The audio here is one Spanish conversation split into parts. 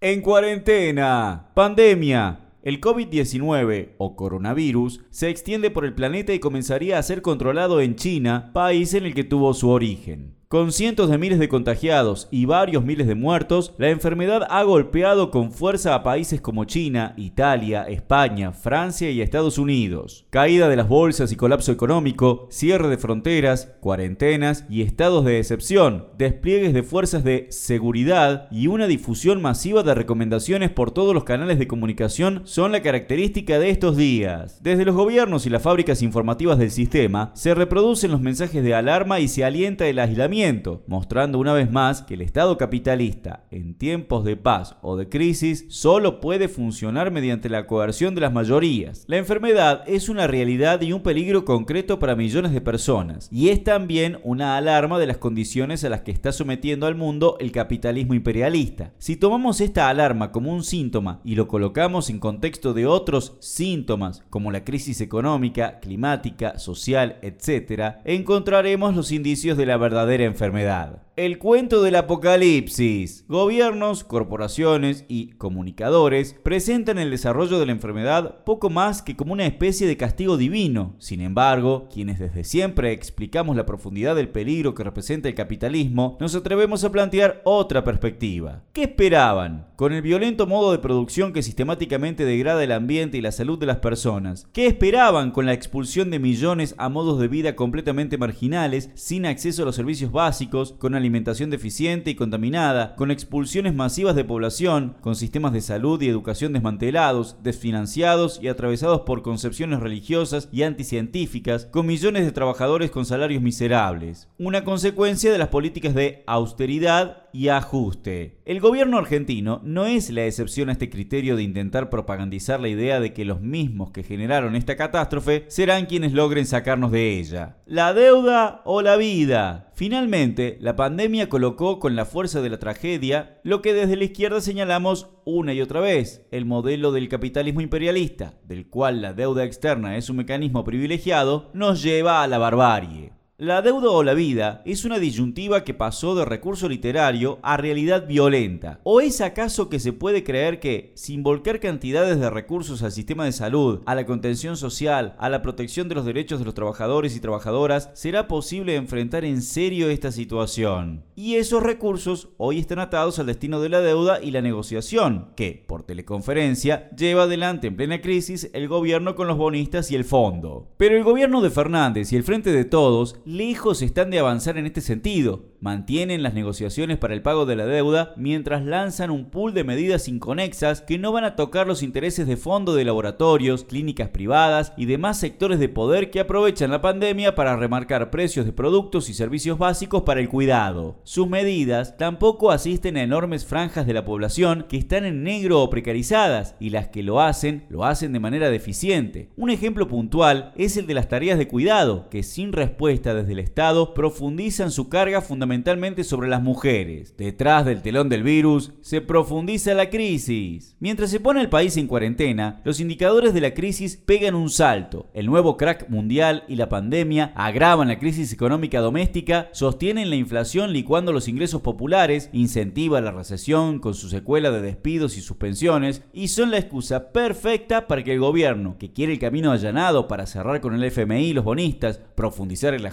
En cuarentena, pandemia. El COVID-19 o coronavirus se extiende por el planeta y comenzaría a ser controlado en China, país en el que tuvo su origen. Con cientos de miles de contagiados y varios miles de muertos, la enfermedad ha golpeado con fuerza a países como China, Italia, España, Francia y Estados Unidos. Caída de las bolsas y colapso económico, cierre de fronteras, cuarentenas y estados de excepción, despliegues de fuerzas de seguridad y una difusión masiva de recomendaciones por todos los canales de comunicación son la característica de estos días. Desde los gobiernos y las fábricas informativas del sistema, se reproducen los mensajes de alarma y se alienta el aislamiento mostrando una vez más que el Estado capitalista, en tiempos de paz o de crisis, solo puede funcionar mediante la coerción de las mayorías. La enfermedad es una realidad y un peligro concreto para millones de personas, y es también una alarma de las condiciones a las que está sometiendo al mundo el capitalismo imperialista. Si tomamos esta alarma como un síntoma y lo colocamos en contexto de otros síntomas, como la crisis económica, climática, social, etc., encontraremos los indicios de la verdadera enfermedad. El cuento del apocalipsis. Gobiernos, corporaciones y comunicadores presentan el desarrollo de la enfermedad poco más que como una especie de castigo divino. Sin embargo, quienes desde siempre explicamos la profundidad del peligro que representa el capitalismo, nos atrevemos a plantear otra perspectiva. ¿Qué esperaban? Con el violento modo de producción que sistemáticamente degrada el ambiente y la salud de las personas. ¿Qué esperaban con la expulsión de millones a modos de vida completamente marginales, sin acceso a los servicios básicos, con alimentación deficiente y contaminada, con expulsiones masivas de población, con sistemas de salud y educación desmantelados, desfinanciados y atravesados por concepciones religiosas y anticientíficas, con millones de trabajadores con salarios miserables. Una consecuencia de las políticas de austeridad y ajuste. El gobierno argentino no es la excepción a este criterio de intentar propagandizar la idea de que los mismos que generaron esta catástrofe serán quienes logren sacarnos de ella. La deuda o la vida. Finalmente, la pandemia colocó con la fuerza de la tragedia lo que desde la izquierda señalamos una y otra vez, el modelo del capitalismo imperialista, del cual la deuda externa es un mecanismo privilegiado, nos lleva a la barbarie. La deuda o la vida es una disyuntiva que pasó de recurso literario a realidad violenta. ¿O es acaso que se puede creer que, sin volcar cantidades de recursos al sistema de salud, a la contención social, a la protección de los derechos de los trabajadores y trabajadoras, será posible enfrentar en serio esta situación? Y esos recursos hoy están atados al destino de la deuda y la negociación, que, por teleconferencia, lleva adelante en plena crisis el gobierno con los bonistas y el fondo. Pero el gobierno de Fernández y el Frente de Todos lejos están de avanzar en este sentido. Mantienen las negociaciones para el pago de la deuda mientras lanzan un pool de medidas inconexas que no van a tocar los intereses de fondo de laboratorios, clínicas privadas y demás sectores de poder que aprovechan la pandemia para remarcar precios de productos y servicios básicos para el cuidado. Sus medidas tampoco asisten a enormes franjas de la población que están en negro o precarizadas y las que lo hacen lo hacen de manera deficiente. Un ejemplo puntual es el de las tareas de cuidado, que sin respuesta desde el Estado profundizan su carga fundamentalmente sobre las mujeres. Detrás del telón del virus se profundiza la crisis. Mientras se pone el país en cuarentena, los indicadores de la crisis pegan un salto. El nuevo crack mundial y la pandemia agravan la crisis económica doméstica, sostienen la inflación licuando los ingresos populares, incentiva la recesión con su secuela de despidos y suspensiones y son la excusa perfecta para que el gobierno, que quiere el camino allanado para cerrar con el FMI y los bonistas, profundizar el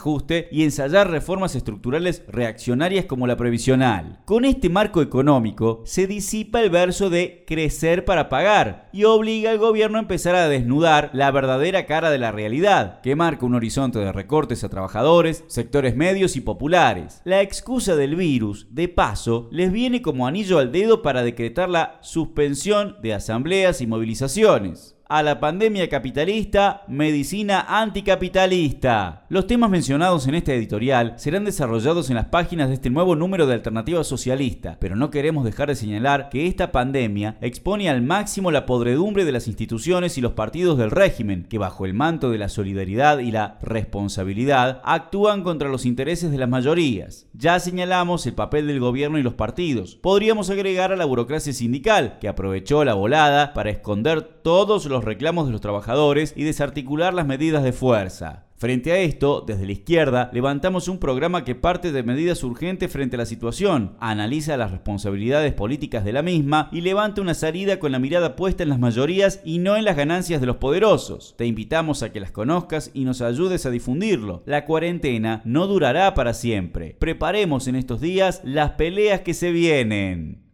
y ensayar reformas estructurales reaccionarias como la previsional. Con este marco económico se disipa el verso de crecer para pagar y obliga al gobierno a empezar a desnudar la verdadera cara de la realidad, que marca un horizonte de recortes a trabajadores, sectores medios y populares. La excusa del virus, de paso, les viene como anillo al dedo para decretar la suspensión de asambleas y movilizaciones a la pandemia capitalista, medicina anticapitalista. Los temas mencionados en este editorial serán desarrollados en las páginas de este nuevo número de Alternativa Socialista, pero no queremos dejar de señalar que esta pandemia expone al máximo la podredumbre de las instituciones y los partidos del régimen, que bajo el manto de la solidaridad y la responsabilidad actúan contra los intereses de las mayorías. Ya señalamos el papel del gobierno y los partidos. Podríamos agregar a la burocracia sindical, que aprovechó la volada para esconder todos los los reclamos de los trabajadores y desarticular las medidas de fuerza. Frente a esto, desde la izquierda, levantamos un programa que parte de medidas urgentes frente a la situación, analiza las responsabilidades políticas de la misma y levanta una salida con la mirada puesta en las mayorías y no en las ganancias de los poderosos. Te invitamos a que las conozcas y nos ayudes a difundirlo. La cuarentena no durará para siempre. Preparemos en estos días las peleas que se vienen.